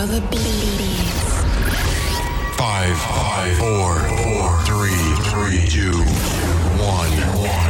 Feel the beats. Five, five, four, four, three, three, two, one, one.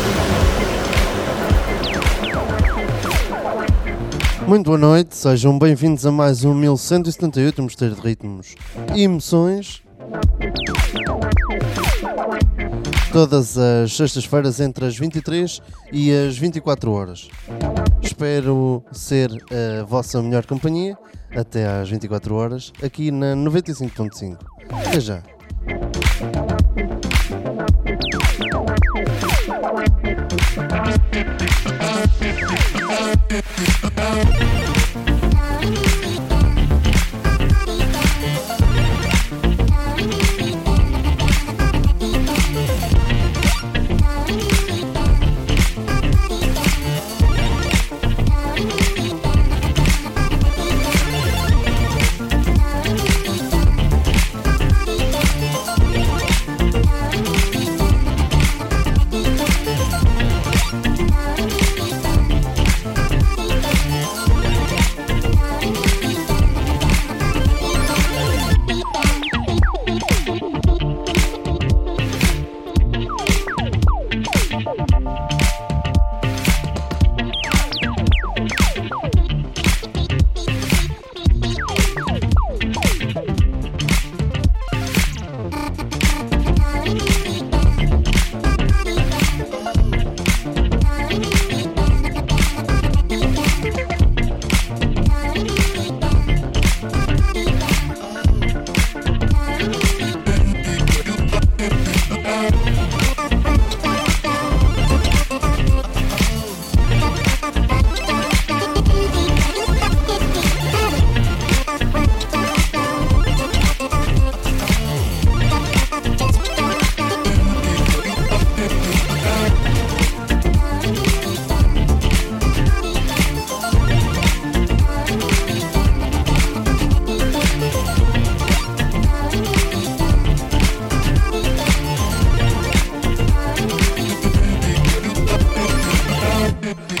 Muito boa noite, sejam bem-vindos a mais um 1178 Mosteiro de Ritmos e Emoções. Todas as sextas-feiras entre as 23 e as 24 horas. Espero ser a vossa melhor companhia até às 24 horas aqui na 95.5. Até já. I about baby.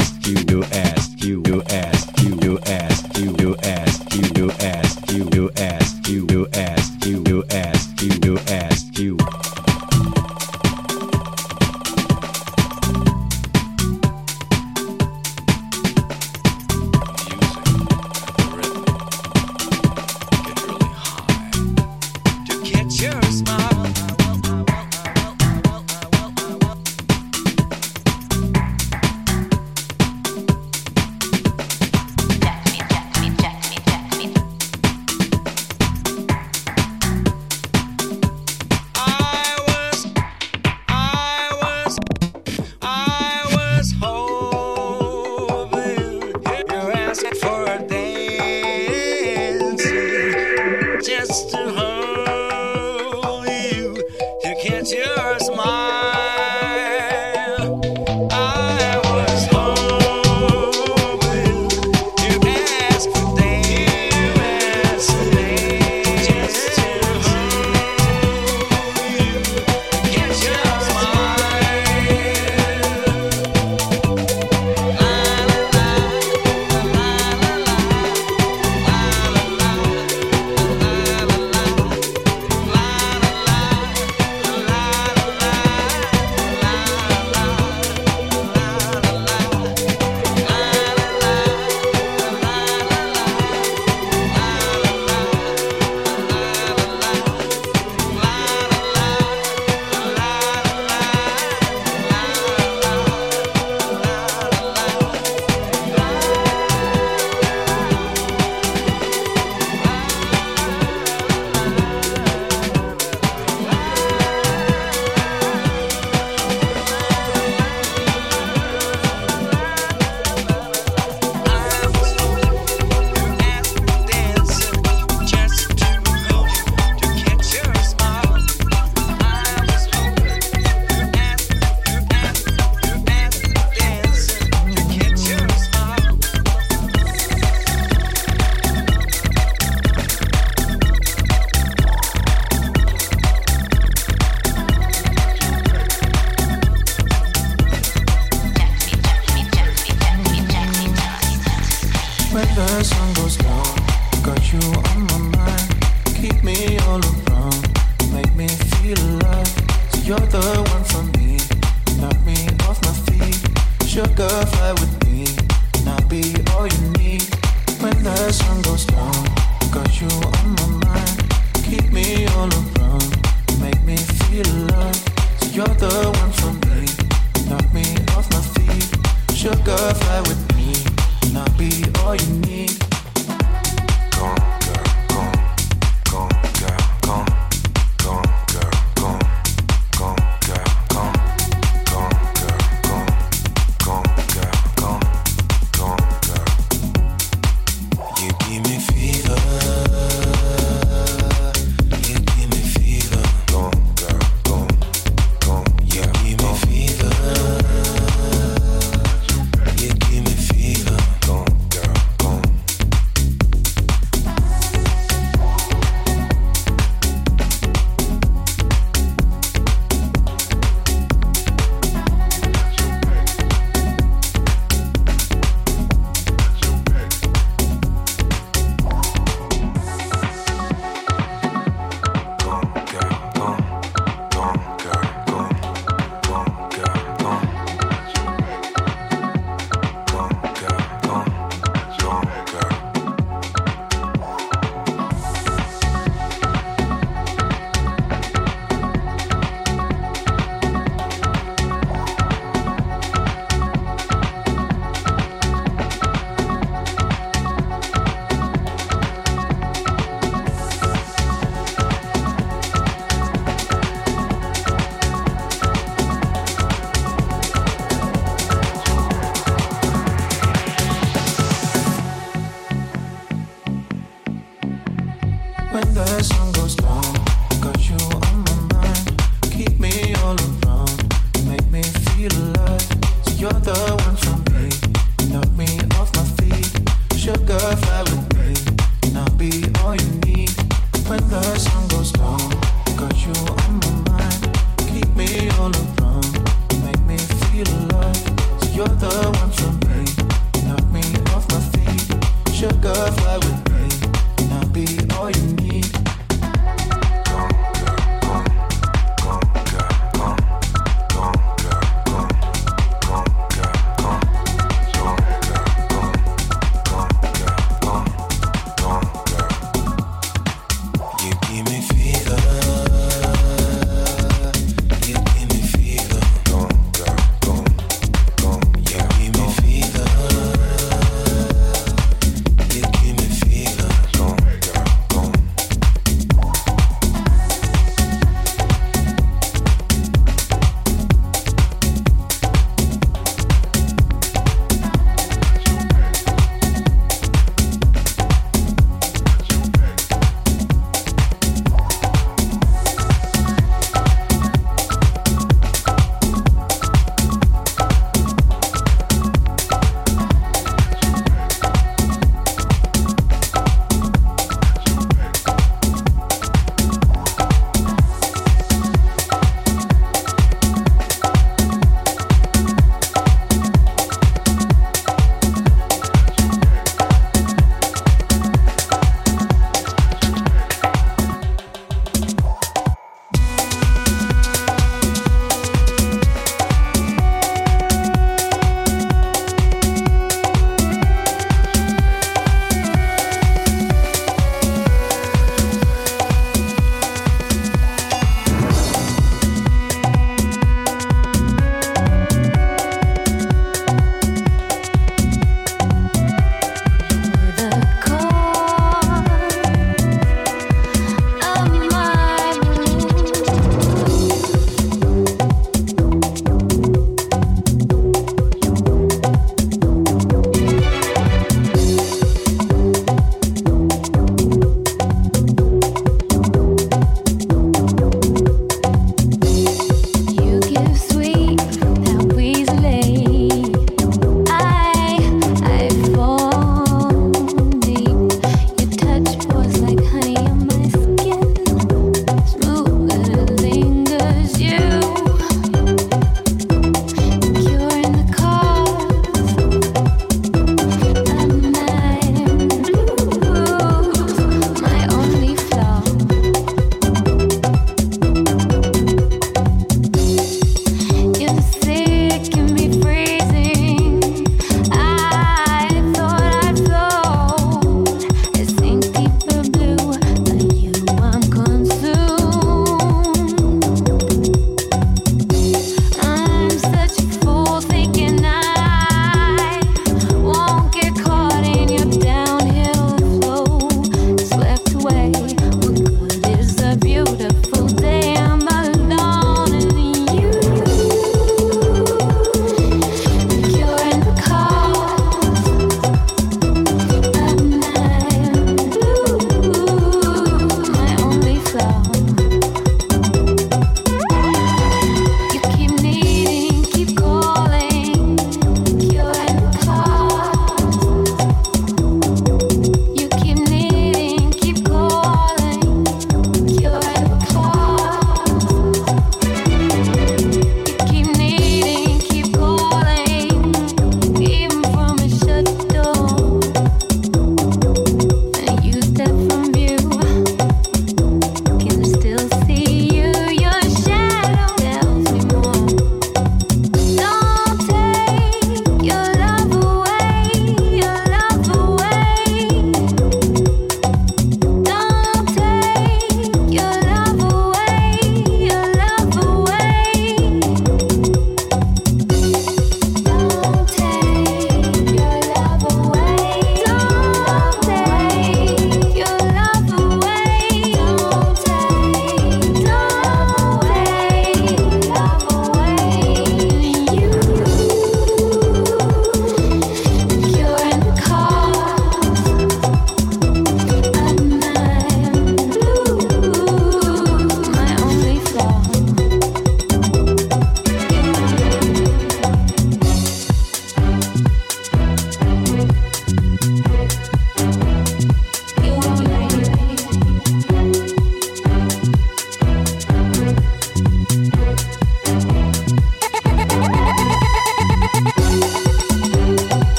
Ask, you, you ask, you, you ask,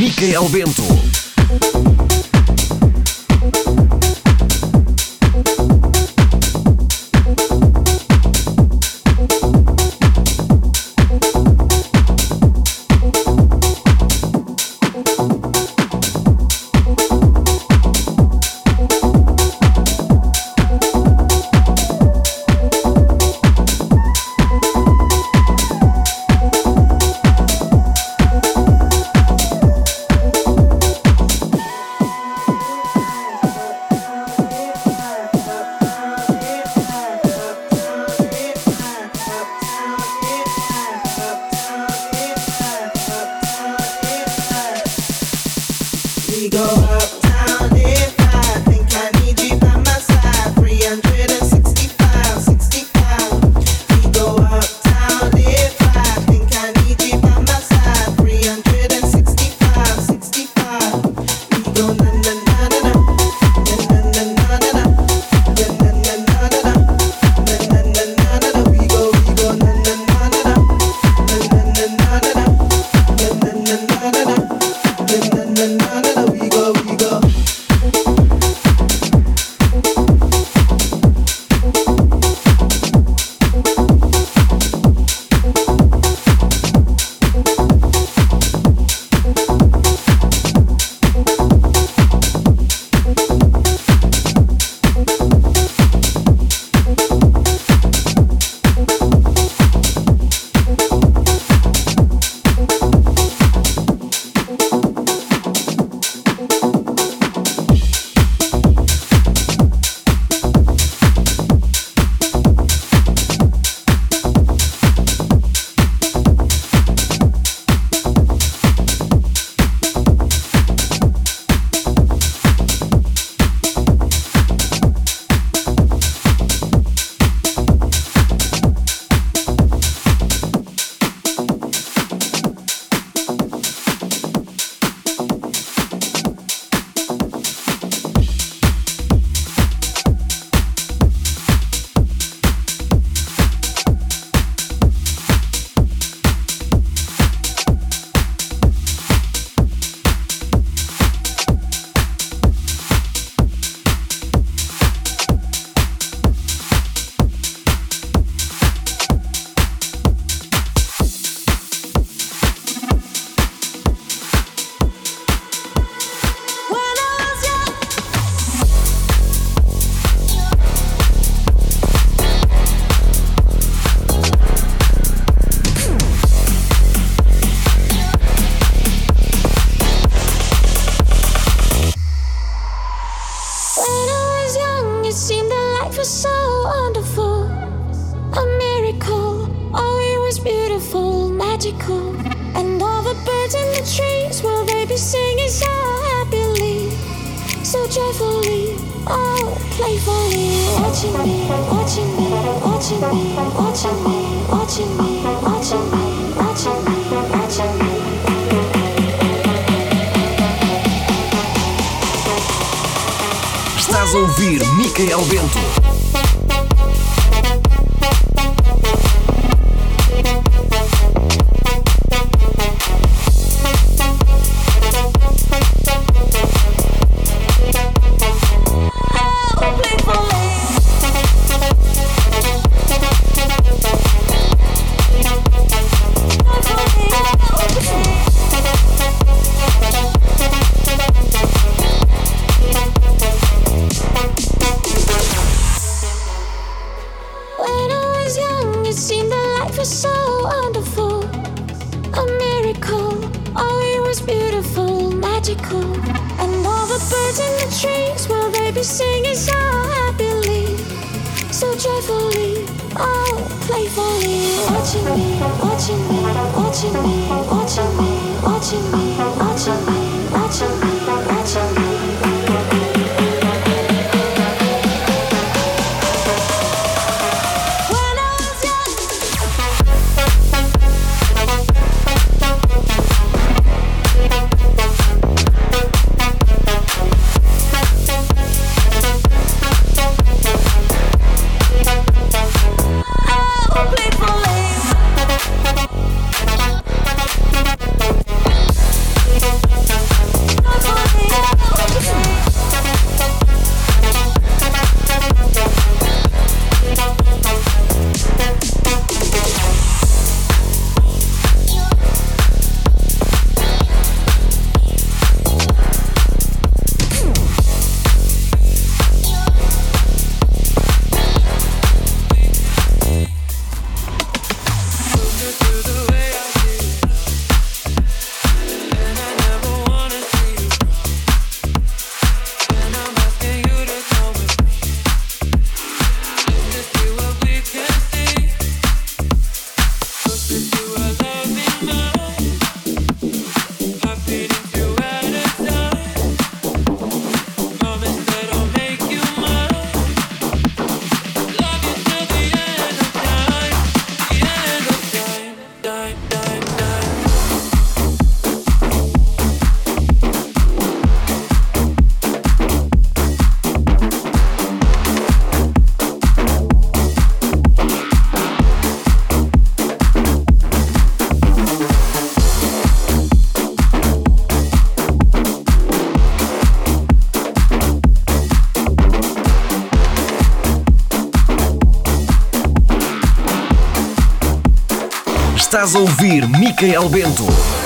Micael Bento. so joyfully, oh, playfully, watching me, watching me, watching me, watching me, watching me, watching me, watching me, watching me. Estás a ouvir Micael Bento. Ouvir Micael Bento.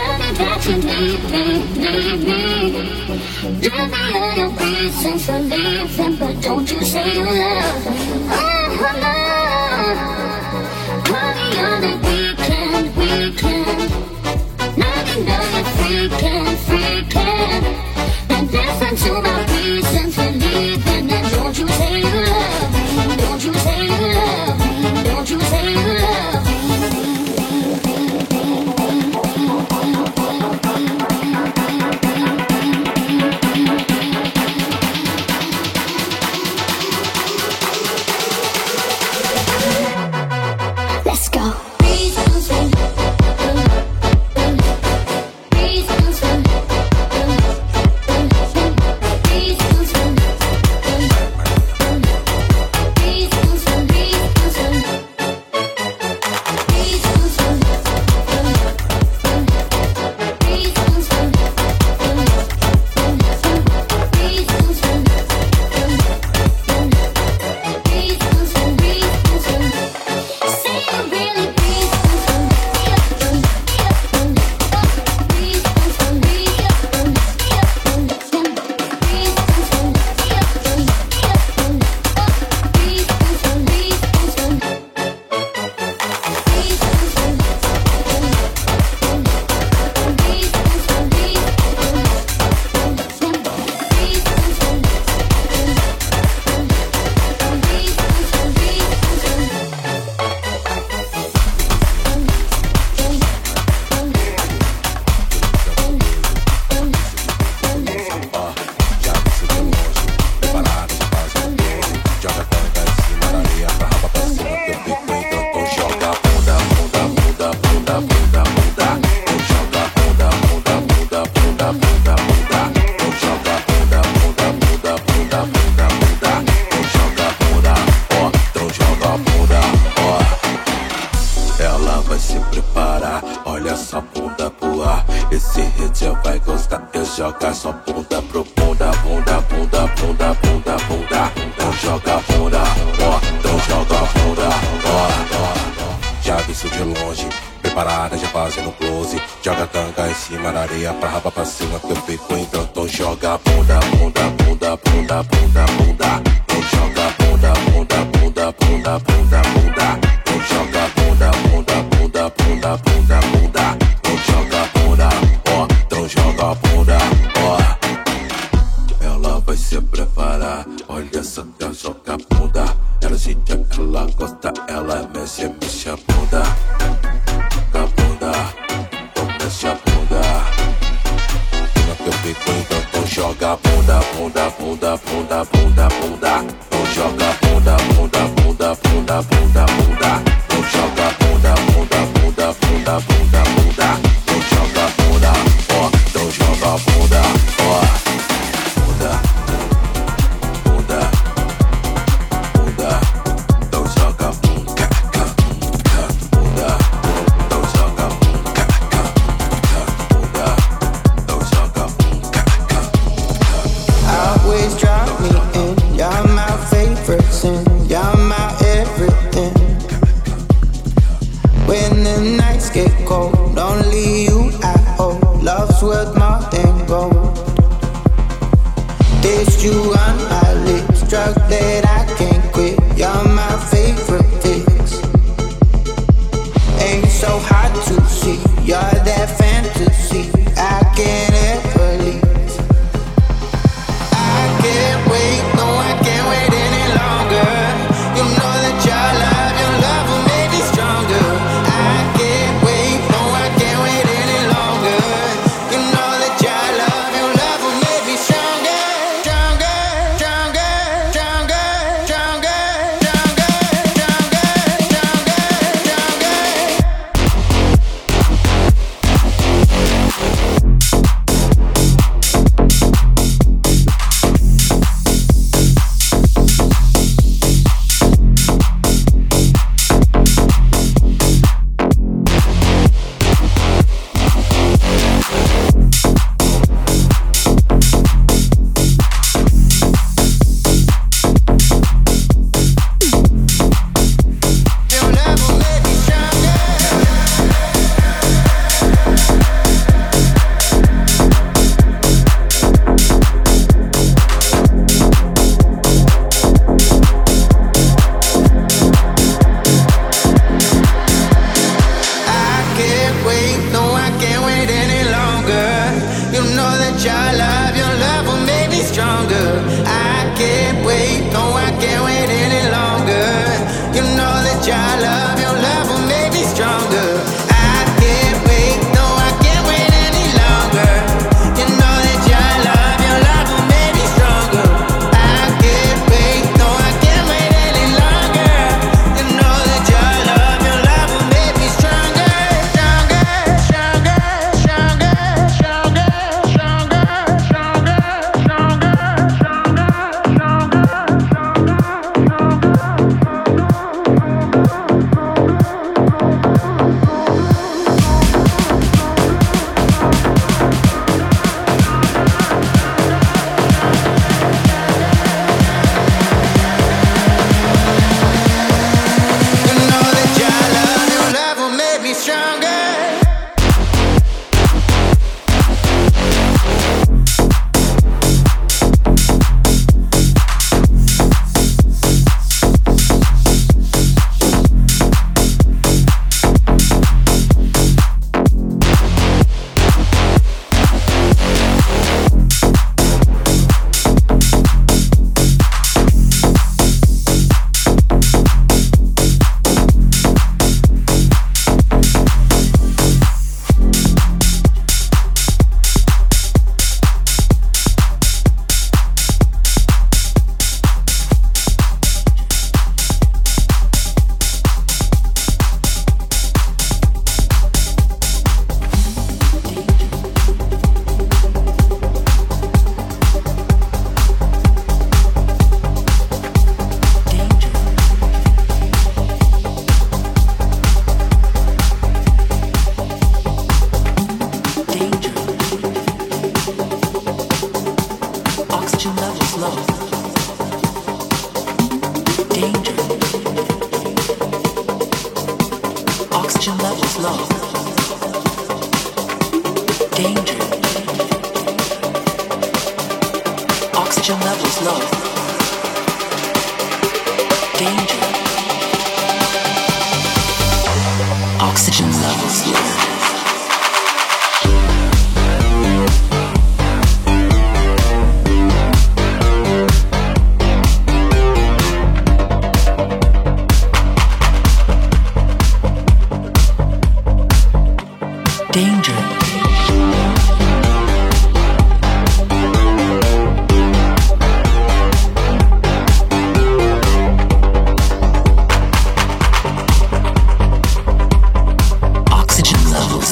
Tell me need me, need me. Give me all but don't you say you love. Oh, love. Party on the weekend, weekend. Not enough, you're freaking.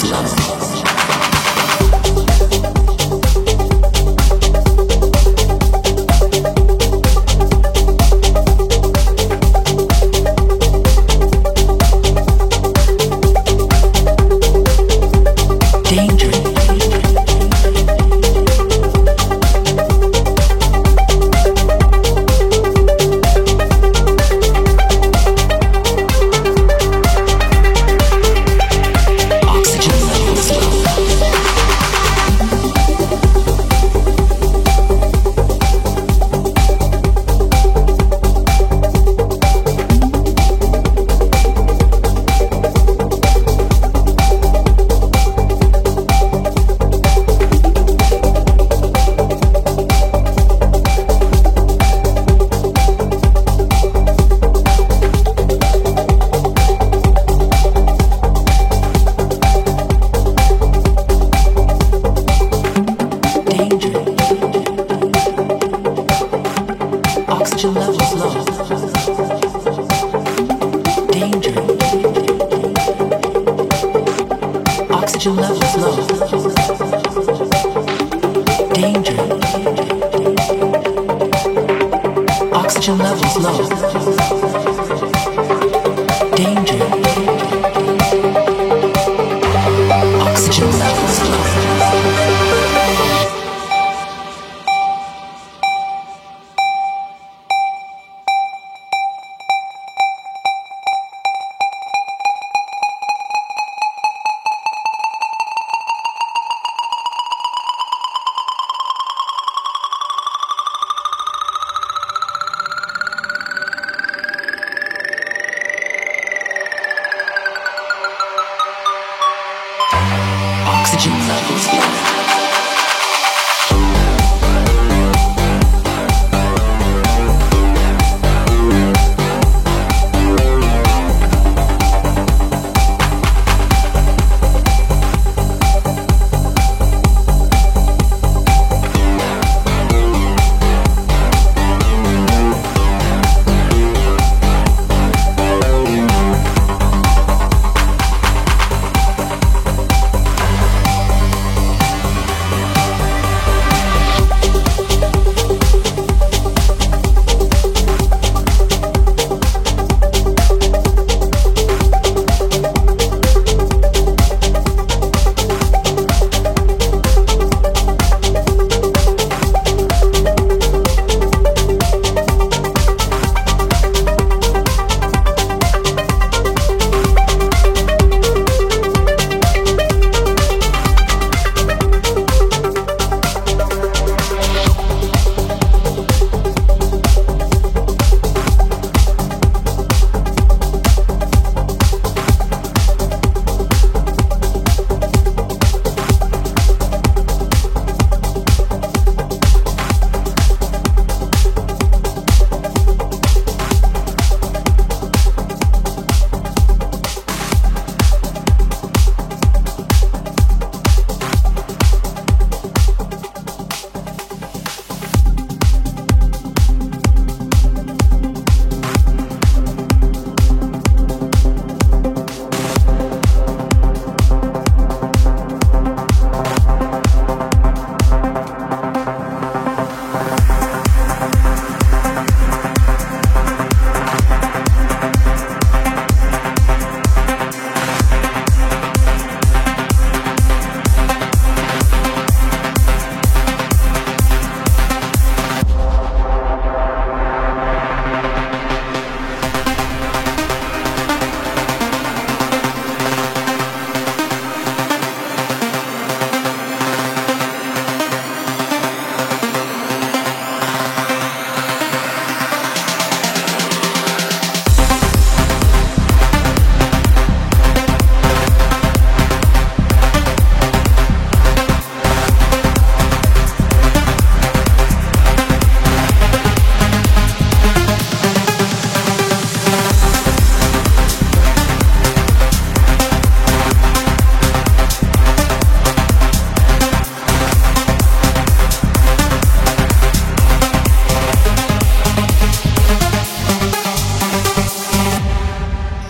Shots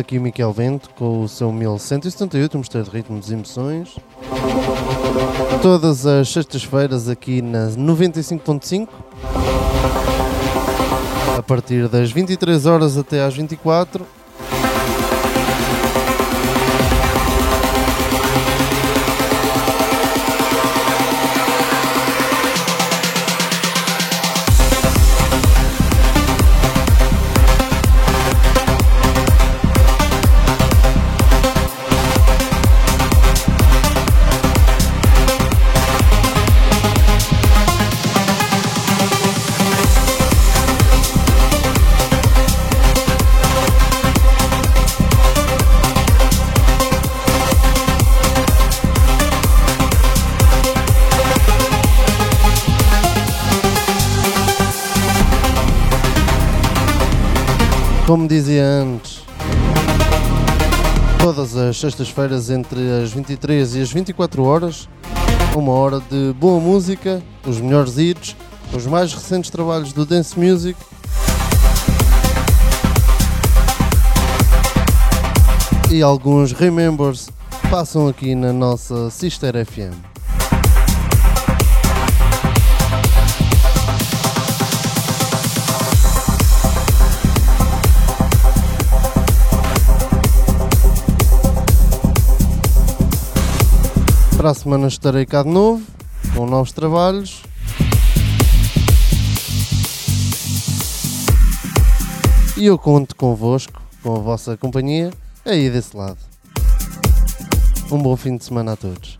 Daqui o Miquel Vento com o seu 1178, um mistério de ritmos e emoções. Todas as sextas-feiras aqui na 95.5. A partir das 23 horas até às 24. Como dizia antes, todas as sextas-feiras entre as 23 e as 24 horas, uma hora de boa música, os melhores hits, os mais recentes trabalhos do Dance Music. E alguns remembers passam aqui na nossa Sister FM. Para a semana estarei cá de novo, com novos trabalhos. E eu conto convosco, com a vossa companhia, aí desse lado. Um bom fim de semana a todos.